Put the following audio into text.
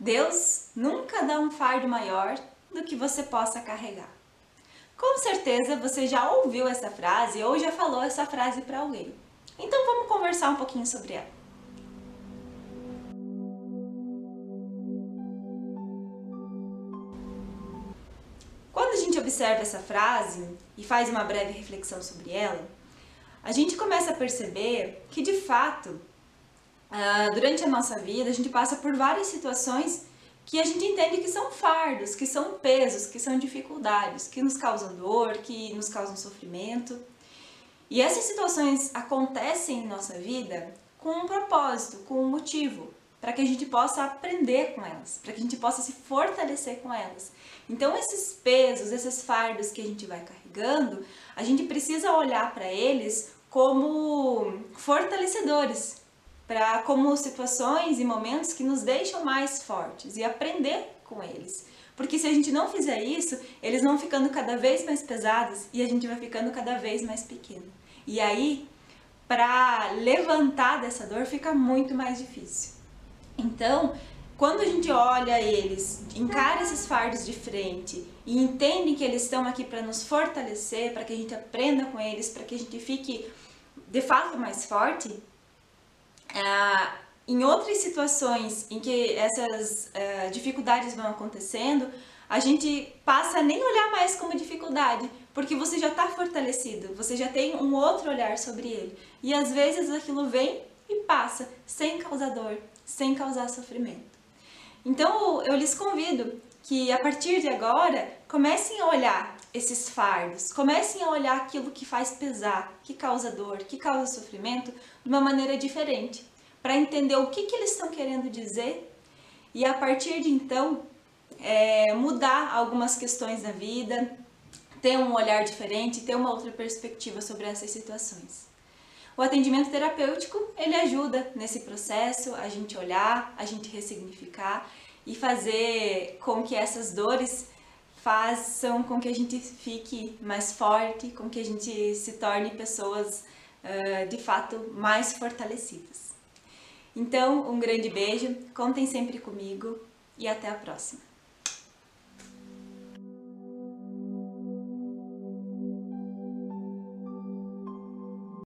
Deus nunca dá um fardo maior do que você possa carregar. Com certeza você já ouviu essa frase ou já falou essa frase para alguém. Então vamos conversar um pouquinho sobre ela. Quando a gente observa essa frase e faz uma breve reflexão sobre ela, a gente começa a perceber que de fato Uh, durante a nossa vida, a gente passa por várias situações que a gente entende que são fardos, que são pesos, que são dificuldades, que nos causam dor, que nos causam sofrimento. E essas situações acontecem em nossa vida com um propósito, com um motivo, para que a gente possa aprender com elas, para que a gente possa se fortalecer com elas. Então, esses pesos, esses fardos que a gente vai carregando, a gente precisa olhar para eles como fortalecedores, para como situações e momentos que nos deixam mais fortes e aprender com eles. Porque se a gente não fizer isso, eles vão ficando cada vez mais pesados e a gente vai ficando cada vez mais pequeno. E aí, para levantar dessa dor fica muito mais difícil. Então, quando a gente olha eles, encara esses fardos de frente e entende que eles estão aqui para nos fortalecer, para que a gente aprenda com eles, para que a gente fique de fato mais forte, ah, em outras situações em que essas uh, dificuldades vão acontecendo, a gente passa a nem olhar mais como dificuldade, porque você já está fortalecido, você já tem um outro olhar sobre ele. E às vezes aquilo vem e passa, sem causar dor, sem causar sofrimento. Então eu lhes convido que a partir de agora comecem a olhar esses fardos, comecem a olhar aquilo que faz pesar, que causa dor, que causa sofrimento de uma maneira diferente, para entender o que, que eles estão querendo dizer e a partir de então é, mudar algumas questões da vida, ter um olhar diferente, ter uma outra perspectiva sobre essas situações. O atendimento terapêutico, ele ajuda nesse processo a gente olhar, a gente ressignificar e fazer com que essas dores façam com que a gente fique mais forte, com que a gente se torne pessoas uh, de fato mais fortalecidas. Então, um grande beijo, contem sempre comigo e até a próxima!